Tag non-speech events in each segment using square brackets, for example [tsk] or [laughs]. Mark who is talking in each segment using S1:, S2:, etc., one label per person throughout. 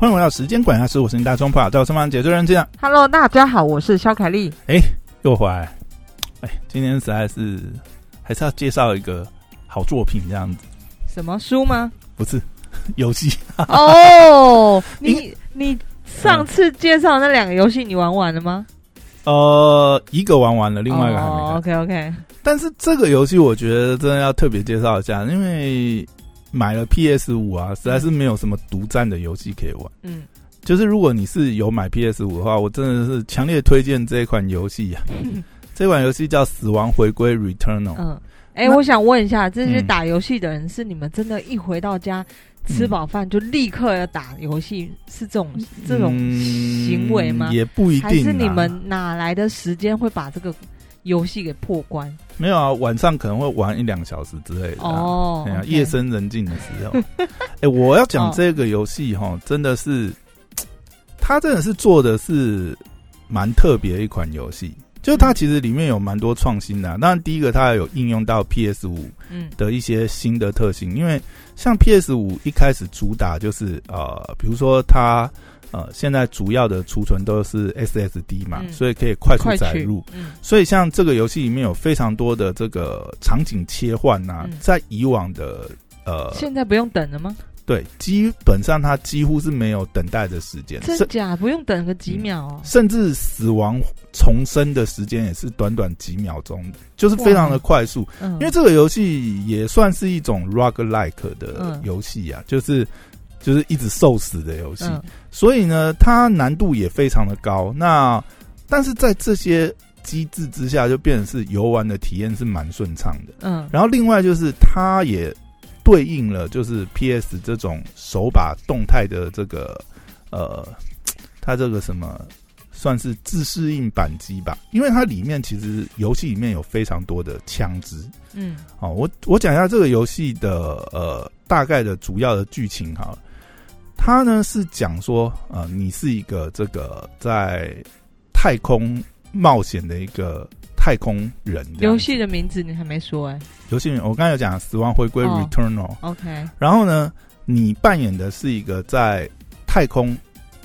S1: 欢迎回到时间管家师，我是你大中跑，在我身旁解说人这样。
S2: Hello，大家好，我是肖凯丽。
S1: 哎，又回来。哎，今天实在是还是要介绍一个好作品，这样子
S2: 什么书吗？
S1: 不是 [laughs] 游戏。
S2: 哦，
S1: 因 [laughs]
S2: 你你上次介绍那两个游戏，你玩完了吗？
S1: 呃，一个玩完了，另外一个还没看。
S2: OK OK，
S1: 但是这个游戏我觉得真的要特别介绍一下，因为买了 PS 五啊，实在是没有什么独占的游戏可以玩。
S2: 嗯，
S1: 就是如果你是有买 PS 五的话，我真的是强烈推荐这一款游戏啊。[laughs] 这款游戏叫《死亡回归 Returnal》。
S2: 嗯，哎、
S1: 那
S2: 我想问一下，这些
S1: 嗯
S2: 打游戏的人，是你们真的，一回到家吃饱饭就立刻要打游戏，是这种这种行为吗
S1: 嗯？也不一定
S2: 是你们哪来的时间会把这个游戏给破关？
S1: 没有啊？晚上可能会玩一两个小时之类的、啊。
S2: 哦
S1: 夜深人静的时候。[laughs] 哎、我要讲
S2: 哦
S1: 这个游戏哈，真的是，它真的是做的是蛮特别的一款游戏。就它其实里面有蛮多创新的、啊，当然第一个它有应用到 PS 五
S2: 嗯
S1: 的一些新的特性，因为像 PS 五一开始主打就是呃，比如说它呃现在主要的储存都是 SSD 嘛，
S2: 嗯
S1: 所以可以快速载入。
S2: 嗯
S1: 所以像这个游戏里面有非常多的这个场景切换呐、
S2: 嗯
S1: 在以往的呃
S2: 现在不用等了吗？
S1: 对，基本上它几乎是没有等待的时间，
S2: 真假不用等个几秒哦？
S1: 甚至死亡重生的时间也是短短几秒钟，就是非常的快速。
S2: 嗯，
S1: 因为这个游戏也算是一种 roguelike 的
S2: 嗯
S1: 游戏啊，就是就是一直受死的游戏，
S2: 嗯
S1: 所以呢，它难度也非常的高。那但是在这些机制之下，就变成是游玩的体验是蛮顺畅的。
S2: 嗯
S1: 然后另外就是它也对应了就是 PS 这种手把动态的这个呃，它这个什么算是自适应扳机吧，因为它里面其实游戏里面有非常多的枪支。
S2: 嗯
S1: 哦，我我讲一下这个游戏的呃大概的主要的剧情哈。它呢是讲说，呃，你是一个这个在太空冒险的一个太空人。
S2: 游戏的名字你还没说哎、
S1: 游戏名我刚才有讲《死亡回归
S2: 哦
S1: Returnal》
S2: OK，
S1: 然后呢，你扮演的是一个在太空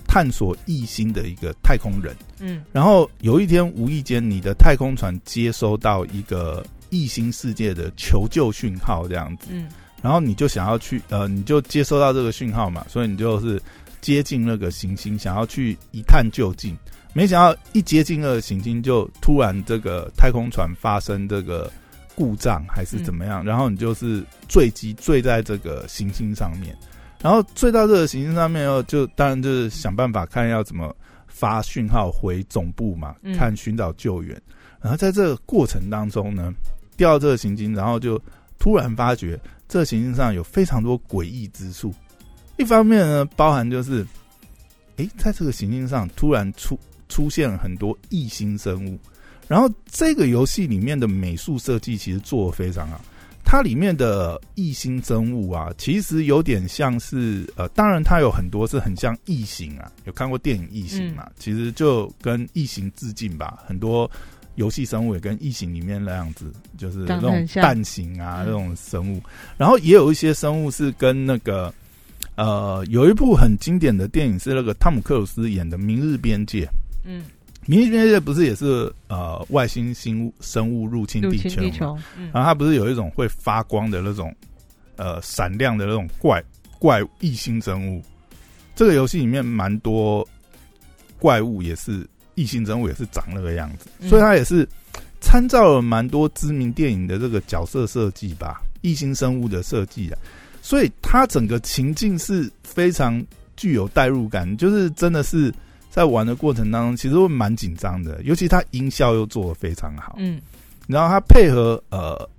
S1: 探索异星的一个太空人。
S2: 嗯
S1: 然后有一天无意间，你的太空船接收到一个异星世界的求救讯号，这样子。
S2: 嗯
S1: 然后你就想要去，呃，你就接收到这个讯号嘛，所以你就是接近那个行星，想要去一探究竟。没想到一接近那个行星，就突然这个太空船发生这个故障还是怎么样，然后你就是坠机坠在这个行星上面，然后坠到这个行星上面后，就当然就是想办法看要怎么发讯号回总部嘛，
S2: 嗯
S1: 看寻找救援。然后在这个过程当中呢，掉到这个行星，然后就突然发觉这行星上有非常多诡异之处。一方面呢，包含就是，诶，在这个行星上突然出出现了很多异星生物，然后这个游戏里面的美术设计其实做的非常好。它里面的异星生物啊，其实有点像是呃，当然它有很多是很像异形啊，有看过电影《异形》嘛？其实就跟异形致敬吧，很多游戏生物也跟异形里面那样子，就是那种蛋形啊
S2: 嗯
S1: 那种生物。然后也有一些生物是跟那个呃，有一部很经典的电影是那个汤姆克鲁斯演的《明日边界》。
S2: 嗯，《
S1: 明日边界》不是也是呃外星物生物入侵地球然后它不是有一种会发光的那种呃闪亮的那种怪怪异星生物？这个游戏里面蛮多怪物也是异性人物，也是长那个样子，
S2: 嗯。
S1: 所以他也是参照了蛮多知名电影的这个角色设计吧，异性生物的设计啊，所以他整个情境是非常具有代入感，就是真的是在玩的过程当中，其实会蛮紧张的，尤其他音效又做的非常好，
S2: 嗯。
S1: 然后他配合呃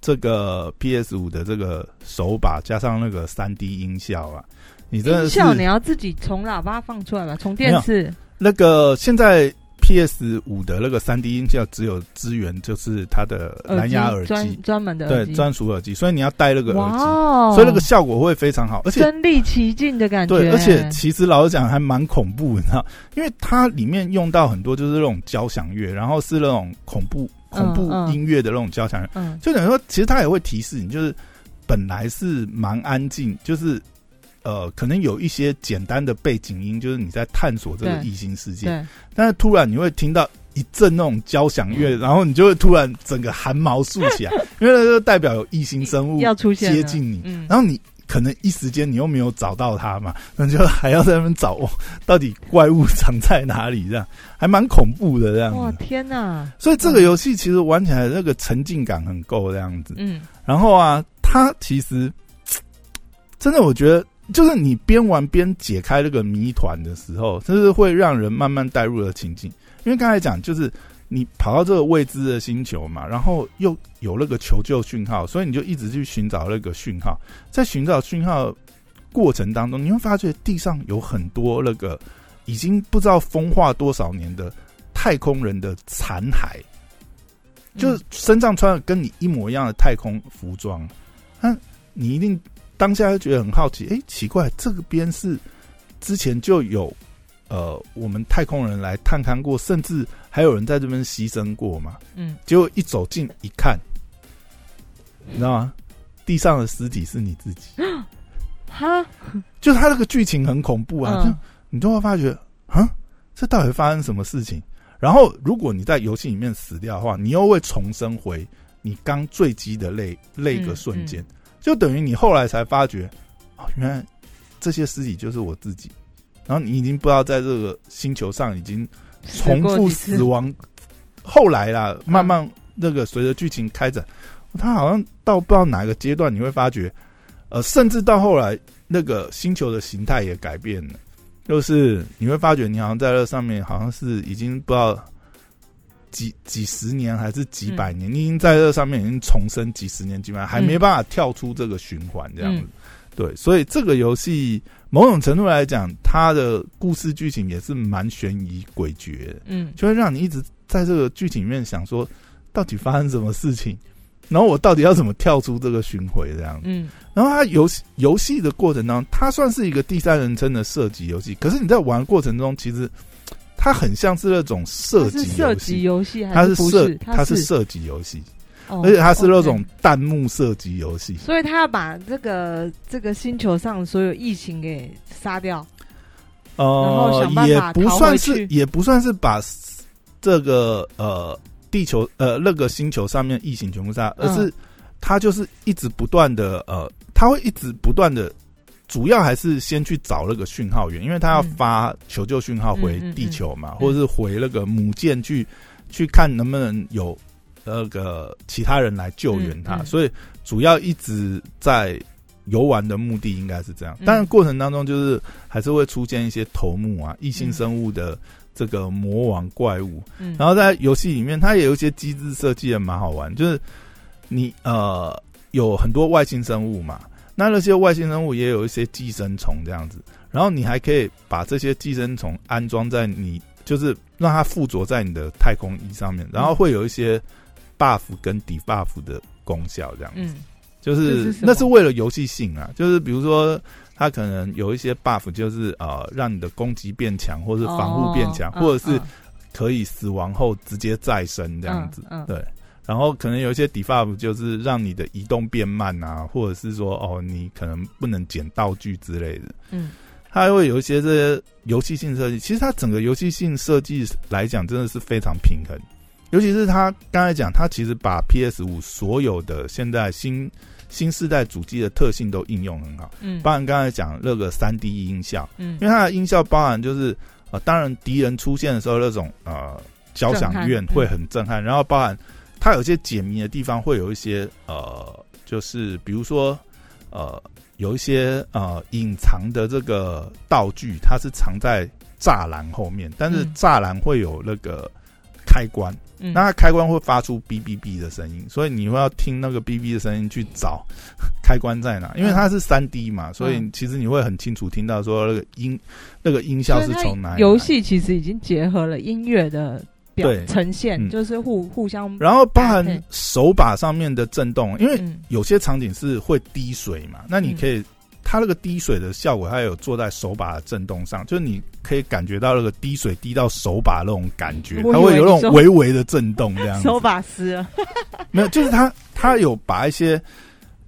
S1: 这个 PS 五的这个手把加上那个三 D 音效啊，你真的是
S2: 音效你要自己从喇叭放出来吧，从电视，
S1: 那个现在 PS 五的那个三 D 音效只有支援就是它的蓝牙耳机，
S2: 专专门的
S1: 对专属耳机，所以你要戴那个耳机，
S2: 哦，
S1: 所以那个效果会非常好，而且
S2: 身临其境的感觉，
S1: 对，而且其实老实讲还蛮恐怖，你知道，因为它里面用到很多就是那种交响乐，然后是那种恐怖恐怖音乐的那种交响乐，
S2: 嗯。
S1: 就等于说，其实它也会提示你，就是本来是蛮安静，就是呃，可能有一些简单的背景音，就是你在探索这个异星世界，但是突然你会听到一阵那种交响乐，然后你就会突然整个汗毛竖起来，[laughs] 因为那就代表有异星生物
S2: 要出现
S1: 接近你，
S2: 嗯，
S1: 然后你可能一时间你又没有找到它嘛，[laughs] 那就还要在那边找、哦、到底怪物藏在哪里，这样。还蛮恐怖的这样
S2: 哇
S1: 子。
S2: 天哪，
S1: 所以这个游戏其实玩起来那个沉浸感很够这样子。
S2: 嗯。
S1: 然后啊，它其实 [tsk] 真的我觉得。就是你边玩边解开那个谜团的时候，就是会让人慢慢带入了情境。因为刚才讲，就是你跑到这个未知的星球嘛，然后又有那个求救讯号，所以你就一直去寻找那个讯号。在寻找讯号过程当中，你会发觉地上有很多那个已经不知道风化多少年的太空人的残骸，就是身上穿的跟你一模一样的太空服装。那你一定当下就觉得很好奇，哎、奇怪，这个边是之前就有呃我们太空人来探勘过，甚至还有人在这边牺牲过嘛？
S2: 嗯，
S1: 结果一走近一看，你知道吗？地上的尸体是你自己，[gasps]
S2: 哈，
S1: 就他这个剧情很恐怖啊！就
S2: 嗯
S1: 你就会发觉，啊，这到底发生什么事情？然后，如果你在游戏里面死掉的话，你又会重生回你刚坠机的那那个瞬间，
S2: 嗯
S1: 就等于你后来才发觉，哦，原来这些尸体就是我自己。然后你已经不知道在这个星球上已经重复死亡。后来啦，慢慢那个随着剧情开展，他好像到不知道哪个阶段，你会发觉，呃，甚至到后来那个星球的形态也改变了，就是你会发觉你好像在这上面好像是已经不知道几几十年还是几百年，你已经在这上面已经重生几十年几百年，还没办法跳出这个循环这样子。
S2: 嗯
S1: 对，所以这个游戏某种程度来讲，它的故事剧情也是蛮悬疑诡谲的。
S2: 嗯
S1: 就会让你一直在这个剧情里面想说，到底发生什么事情，然后我到底要怎么跳出这个巡回这样。
S2: 嗯
S1: 然后它游戏游戏的过程当中，它算是一个第三人称的射击游戏，可是你在玩过程中，其实它很像是那种射击
S2: 射击
S1: 游戏，
S2: 还
S1: 是射
S2: 是？
S1: 它是
S2: 是，
S1: 射击游戏，
S2: 哦
S1: 而且它是那种弹幕射击游戏。
S2: 所以他要把这个这个星球上所有异形给杀掉。后
S1: 呃
S2: 想办，
S1: 也不算是也不算是把这个呃地球呃那个星球上面异形全部杀，而
S2: 嗯
S1: 是它就是一直不断的呃，它会一直不断的，主要还是先去找那个讯号源，因为他要
S2: 嗯。
S1: 发求救讯号回地球嘛，
S2: 嗯
S1: 或者是回那个母舰去去看能不能有那个其他人来救援
S2: 他，
S1: 所以主要一直在。游玩的目的应该是这样，
S2: 嗯。
S1: 但是过程当中就是还是会出现一些头目啊、异性
S2: 嗯
S1: 生物的这个魔王怪物，
S2: 嗯，
S1: 然后在游戏里面，它也有一些机制设计的蛮好玩，就是你呃有很多外星生物嘛，那那些外星生物也有一些寄生虫这样子，然后你还可以把这些寄生虫安装在你，就是让它附着在你的太空衣上面，然后会有一些 buff 跟 debuff 的功效这样子。
S2: 嗯。
S1: 就是
S2: 是
S1: 那是为了游戏性啊，就是比如说它可能有一些 buff，就是呃让你的攻击变强，或是防护变强，
S2: 哦
S1: 或者是
S2: 嗯
S1: 可以死亡后直接再生这样子。
S2: 嗯嗯。
S1: 对，然后可能有一些 debuff 就是让你的移动变慢啊，或者是说哦你可能不能捡道具之类的。
S2: 嗯。
S1: 它还会有一些这些游戏性设计，其实它整个游戏性设计来讲真的是非常平衡，尤其是它刚才讲，它其实把 PS 五所有的现在新新世代主机的特性都应用很好，
S2: 嗯。
S1: 包含刚才讲那个三 D 音效，
S2: 嗯。
S1: 因为它的音效包含就是呃，当然敌人出现的时候那种呃交响乐会很震撼，然后包含它有些解谜的地方会有一些呃，就是比如说呃有一些呃隐藏的这个道具，它是藏在栅栏后面，但是
S2: 嗯。
S1: 栅栏会有那个开关，
S2: 嗯。
S1: 那它开关会发出哔哔哔的声音，所以你会要听那个哔哔的声音去找 [laughs] 开关在哪，因为它是三 D 嘛，所以
S2: 嗯
S1: 其实你会很清楚听到说那个音那个音效是从哪里。
S2: 游戏其实已经结合了音乐的表
S1: 对
S2: 呈现，
S1: 嗯
S2: 就是互互相
S1: 然后包含手把上面的震动，因为
S2: 嗯
S1: 有些场景是会滴水嘛，那你可以。它那个滴水的效果，它有做在手把的震动上，就是你可以感觉到那个滴水滴到手把那种感觉，它会有那种微微的震动这样子。
S2: 手把湿了，[laughs]
S1: 没有，就是它它有把一些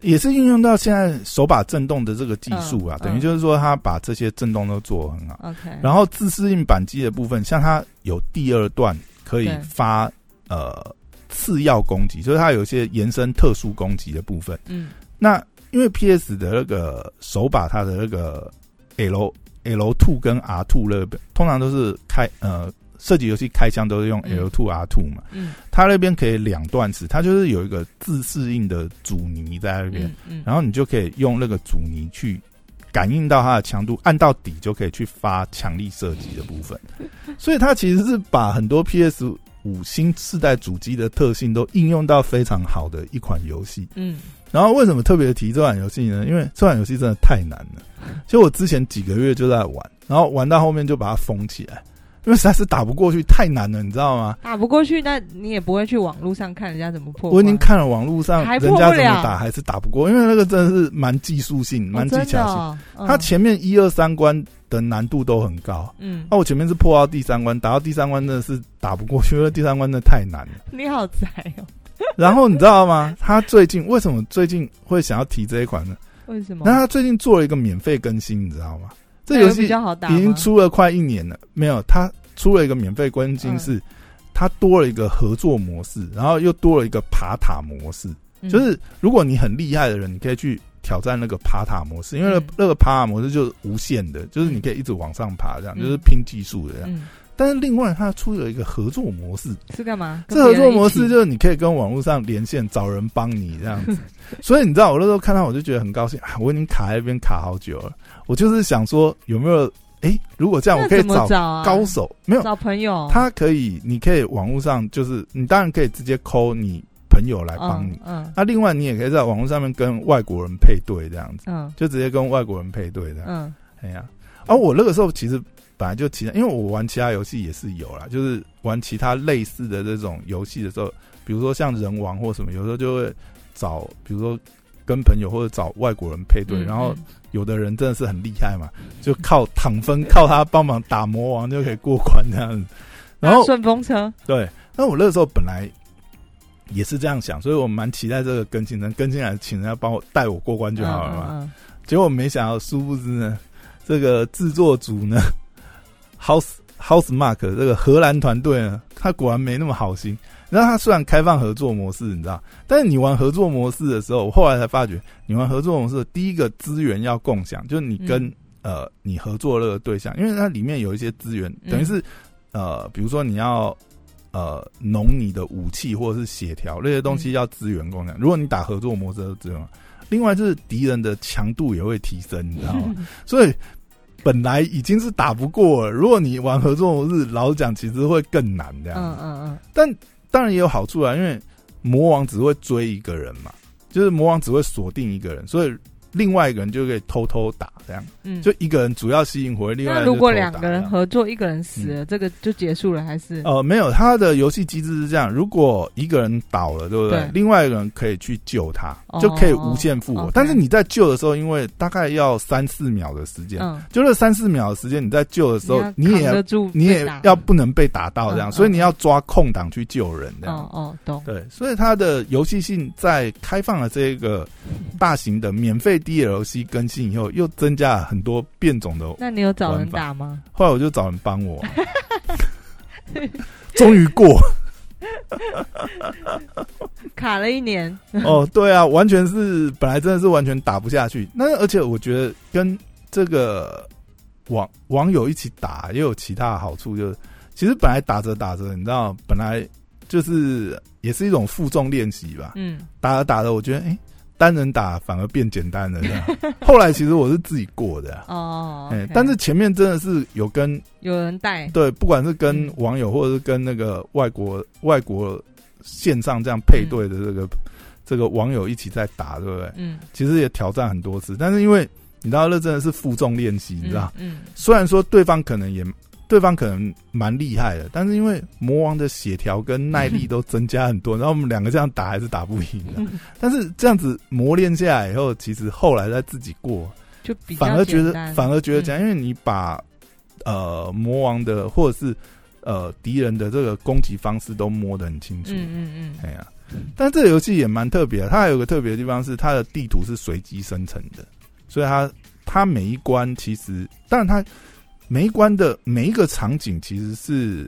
S1: 也是运用到现在手把震动的这个技术啊，
S2: 嗯
S1: 等于就是说它把这些震动都做得很好。
S2: OK，
S1: 然后自适应扳机的部分，像它有第二段可以发呃次要攻击，就是它有一些延伸特殊攻击的部分。
S2: 嗯。
S1: 那因为 PS 的那个手把，它的那个 L L two 跟 R two 那边，通常都是开呃射击游戏开枪都是用
S2: 嗯。
S1: L two R two 嘛，
S2: 嗯。
S1: 它那边可以两段式，它就是有一个自适应的阻尼在那边，
S2: 嗯嗯，
S1: 然后你就可以用那个阻尼去感应到它的强度，按到底就可以去发强力射击的部分。所以它其实是把很多 PS 五新世代主机的特性都应用到非常好的一款游戏。
S2: 嗯
S1: 然后为什么特别提这款游戏呢？因为这款游戏真的太难了。其实我之前几个月就在玩，然后玩到后面就把它封起来，因为实在是打不过去，太难了，你知道吗？
S2: 打不过去，那你也不会去网络上看人家怎么破。
S1: 我已经看了网络上
S2: 还
S1: 人家怎么打，还是打不过，因为那个真的是蛮技术性、
S2: 哦
S1: 蛮技巧性。
S2: 哦嗯
S1: 它前面一二三关的难度都很高，
S2: 嗯，
S1: 那、我前面是破到第三关，打到第三关真的是打不过去，因为第三关真的太难了。[laughs]
S2: 你好宅哦，[laughs]
S1: 然后你知道吗？他最近为什么最近会想要提这一款呢？
S2: 为什么？
S1: 那他最近做了一个免费更新，你知道吗？这游戏
S2: 较好打
S1: 已经出了快一年了，没有，它出了一个免费更新
S2: 嗯
S1: 是，它多了一个合作模式，然后又多了一个爬塔模式。
S2: 嗯
S1: 就是如果你很厉害的人，你可以去挑战那个爬塔模式，因为那个爬塔模式就是无限的，就是你可以一直往上爬，这样
S2: 嗯
S1: 就是拼技术的这样。
S2: 嗯
S1: 但是另外它出了一个合作模式，
S2: 是干嘛？
S1: 这合作模式
S2: 就
S1: 就是你可以跟网络上连线，找人帮你这样子。[laughs] 所以你知道，我那时候看到我就觉得很高兴啊！我已经卡在那边卡好久了，我就是想说有没有哎，如果这样我可以找高手，没有
S2: 找朋友，
S1: 他可以，你可以网络上就是你当然可以直接抠你朋友来帮你。
S2: 嗯嗯
S1: 那另外你也可以在网络上面跟外国人配对这样子，
S2: 嗯
S1: 就直接跟外国人配对这样。
S2: 嗯
S1: 哎呀，而、我那个时候其实本来就其他，因为我玩其他游戏也是有啦，就是玩其他类似的这种游戏的时候，比如说像人王或什么，有时候就会找，比如说跟朋友或者找外国人配对，
S2: 嗯
S1: 然后
S2: 嗯
S1: 有的人真的是很厉害嘛，就靠躺分，靠他帮忙打魔王就可以过关这样子。[laughs] 然后
S2: 顺风车，
S1: 对，那我那个时候本来也是这样想，所以我蛮期待这个更新，能更新来请人家帮我带我过关就好了嘛。
S2: 嗯
S1: 结果没想到，殊不知呢，这个制作组呢，[laughs] House House Mark 这个荷兰团队呢，他果然没那么好心。然后他虽然开放合作模式，你知道，但是你玩合作模式的时候，我后来才发觉，你玩合作模式，第一个资源要共享，就是你跟、
S2: 嗯
S1: 呃你合作的那个对象，因为它里面有一些资源，
S2: 嗯
S1: 等于是、呃，比如说你要呃农你的武器或者是血条那些东西要资源共享。如果你打合作模式的资源，另外就是敌人的强度也会提升，你知道所以本来已经是打不过了，如果你玩合作模式，老实讲其实会更难这样。
S2: 嗯嗯嗯
S1: 但当然也有好处啊，因为魔王只会追一个人嘛，就是魔王只会锁定一个人，所以另外一个人就可以偷偷打这样。
S2: 嗯，
S1: 就一个人主要吸引回，另外
S2: 如果两个人合作，一个人死了，这个就结束了还是？
S1: 呃，没有，他的游戏机制是这样：如果一个人倒了，对不对？
S2: 对
S1: 另外一个人可以去救他，
S2: 哦
S1: 就可以无限复活。但是你在救的时候，因为大概要三四秒的时间，
S2: 嗯，
S1: 就这三四秒的时间，你在救的时候，你也
S2: 扛得住
S1: 你也要不能被打到这样，
S2: 嗯
S1: 所以你要抓空档去救人这样。
S2: 哦哦懂，
S1: 对，所以他的游戏性在开放了这个大型的免费 DLC 更新以后，又增加了很多变种的。
S2: 那你有找人打吗？
S1: 后来我就找人帮我，[laughs] 终于过
S2: 卡了一年，
S1: 哦，对啊，完全是本来真的是完全打不下去。那而且我觉得跟这个网网友一起打也有其他的好处，就是其实本来打着打着，你知道，本来就是也是一种负重练习吧。
S2: 嗯
S1: 打着打着，我觉得哎、诶单人打反而变简单了这样。[laughs] 后来其实我是自己过的、啊，
S2: 哦，
S1: 哎、但是前面真的是有跟
S2: 有人带，
S1: 对，不管是跟
S2: 嗯
S1: 网友或者是跟那个外国外国线上这样配对的这个、这个网友一起在打，对不对？
S2: 嗯，
S1: 其实也挑战很多次，但是因为你知道，那真的是负重练习，你知道，
S2: 嗯，
S1: 虽然说对方可能也对方可能蛮厉害的，但是因为魔王的血条跟耐力都增加很多，然后我们两个这样打还是打不赢的。
S2: 嗯。
S1: 但是这样子磨练下来以后，其实后来再自己过，
S2: 就
S1: 反而觉得反而觉得
S2: 嗯。
S1: 这样，因为你把呃魔王的或者是呃敌人的这个攻击方式都摸得很清楚。
S2: 嗯嗯嗯，
S1: 哎呀，但这个游戏也蛮特别的，它还有个特别的地方是它的地图是随机生成的，所以它它每一关其实，当然它每一关的每一个场景其实是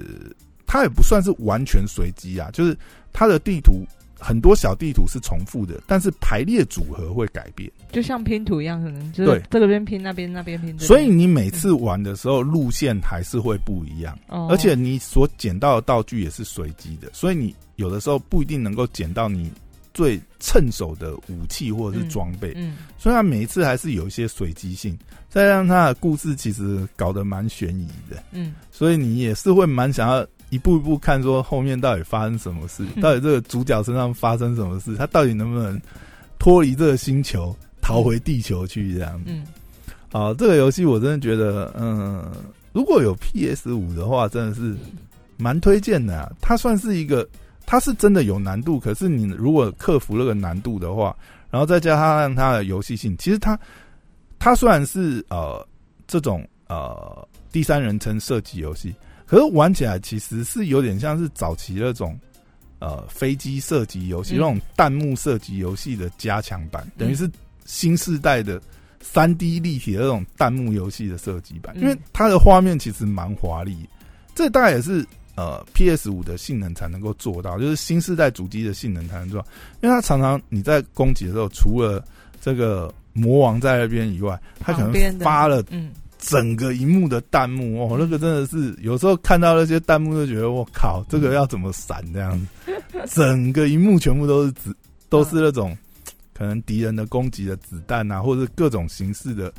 S1: 它也不算是完全随机啊，就是它的地图很多小地图是重复的，但是排列组合会改变。
S2: 就像拼图一样，可能就是
S1: 对。
S2: 这个边拼那边，那边拼。
S1: 所以你每次玩的时候路线还是会不一样，
S2: 哦，
S1: 而且你所捡到的道具也是随机的，所以你有的时候不一定能够捡到你最趁手的武器或者是装备，
S2: 嗯。
S1: 所以它每一次还是有一些随机性，再让他的故事其实搞得蛮悬疑的，
S2: 嗯。
S1: 所以你也是会蛮想要一步一步看说后面到底发生什么事，到底这个主角身上发生什么事，他到底能不能脱离这个星球逃回地球去这样。子。
S2: 嗯。
S1: 好，这个游戏我真的觉得，嗯，如果有 PS 五的话，真的是蛮推荐的、啊。它算是一个，它是真的有难度，可是你如果克服那个难度的话，然后再加上它的游戏性，其实它它虽然是呃这种呃第三人称射击游戏，可是玩起来其实是有点像是早期那种呃飞机射击游戏、
S2: 嗯。
S1: 那种弹幕射击游戏的加强版，等于是新世代的三 D 立体的那种弹幕游戏的射击版，
S2: 嗯。
S1: 因为它的画面其实蛮华丽，这大概也是呃 PS 五的性能才能够做到，就是新世代主机的性能才能做到，因为它常常你在攻击的时候，除了这个魔王在那边以外，它可能发了
S2: 嗯。
S1: 整个荧幕的弹幕哦，那个真的是有时候看到那些弹幕就觉得我靠，这个要怎么闪这样子，[laughs] 整个荧幕全部都是子，都是那种可能敌人的攻击的子弹啊，或者是各种形式的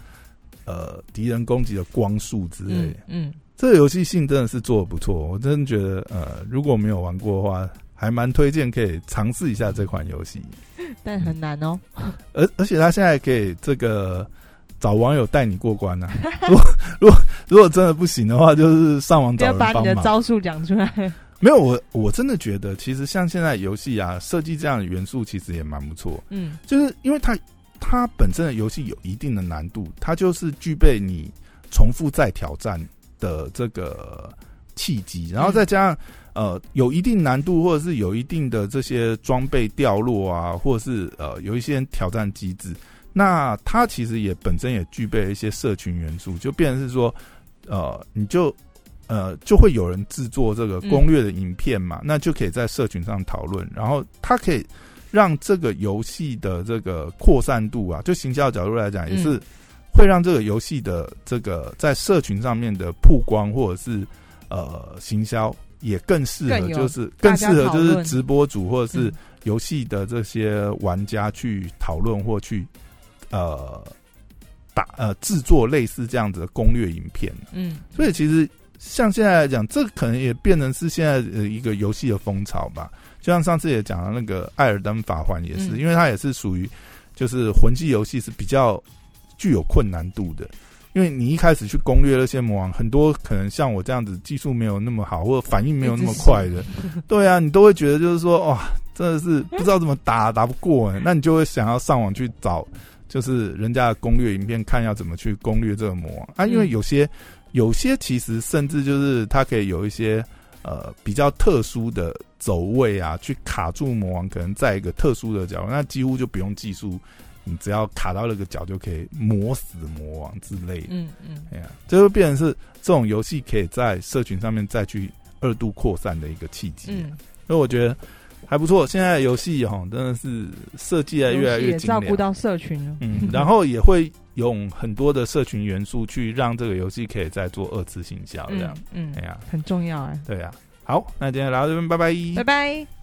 S1: 呃敌人攻击的光束之类的。
S2: 嗯嗯
S1: 这个游戏性真的是做的不错，我真的觉得呃，如果没有玩过的话，还蛮推荐可以尝试一下这款游戏。[laughs]
S2: 但很难哦。
S1: 而而且他现在可以这个找网友带你过关呢、[laughs] 啊。如果如果如果真的不行的话，就是上网找人帮忙。
S2: 把你的招数讲出来。
S1: 没有我我真的觉得，其实像现在游戏啊，设计这样的元素其实也蛮不错。
S2: 嗯
S1: 就是因为它它本身的游戏有一定的难度，它就是具备你重复再挑战的这个契机，然后再加上。呃，有一定难度，或者是有一定的这些装备掉落啊，或者是呃有一些挑战机制，那它其实也本身也具备了一些社群元素，就变成是说，呃，你就呃就会有人制作这个攻略的影片嘛，那就可以在社群上讨论，然后它可以让这个游戏的这个扩散度啊，就行销角度来讲，也是会让这个游戏的这个在社群上面的曝光或者是呃行销。也更适合，就是更适合，就是直播主或者是
S2: 嗯
S1: 游戏的这些玩家去讨论或去呃打呃制作类似这样子的攻略影片。
S2: 嗯，
S1: 所以其实像现在来讲，这可能也变成是现在的一个游戏的风潮吧。就像上次也讲了那个《艾尔登法环》也是，
S2: 嗯
S1: 因为它也是属于就是魂系游戏是比较具有困难度的。因为你一开始去攻略那些魔王，很多可能像我这样子技术没有那么好，或者反应没有那么快的，[laughs] 对啊，你都会觉得就是说，哇，真的是不知道怎么打，打不过，那你就会想要上网去找，就是人家的攻略影片，看要怎么去攻略这个魔王啊。因为有些有些其实甚至就是它可以有一些呃比较特殊的走位啊，去卡住魔王，可能在一个特殊的角落，那几乎就不用技术。你只要卡到那个角就可以磨死魔王之类的，
S2: 嗯嗯，
S1: 哎呀，这就变成是这种游戏可以在社群上面再去二度扩散的一个契机。
S2: 嗯，
S1: 所以我觉得还不错。现在的游戏哈真的是设计的越来越精，
S2: 照顾到社群了。
S1: 嗯，[laughs] 然后也会用很多的社群元素去让这个游戏可以再做二次行销，这样，
S2: 嗯，嗯
S1: 哎呀，
S2: 很重要哎。
S1: 对呀。好，那今天聊到这边，拜拜，
S2: 拜拜。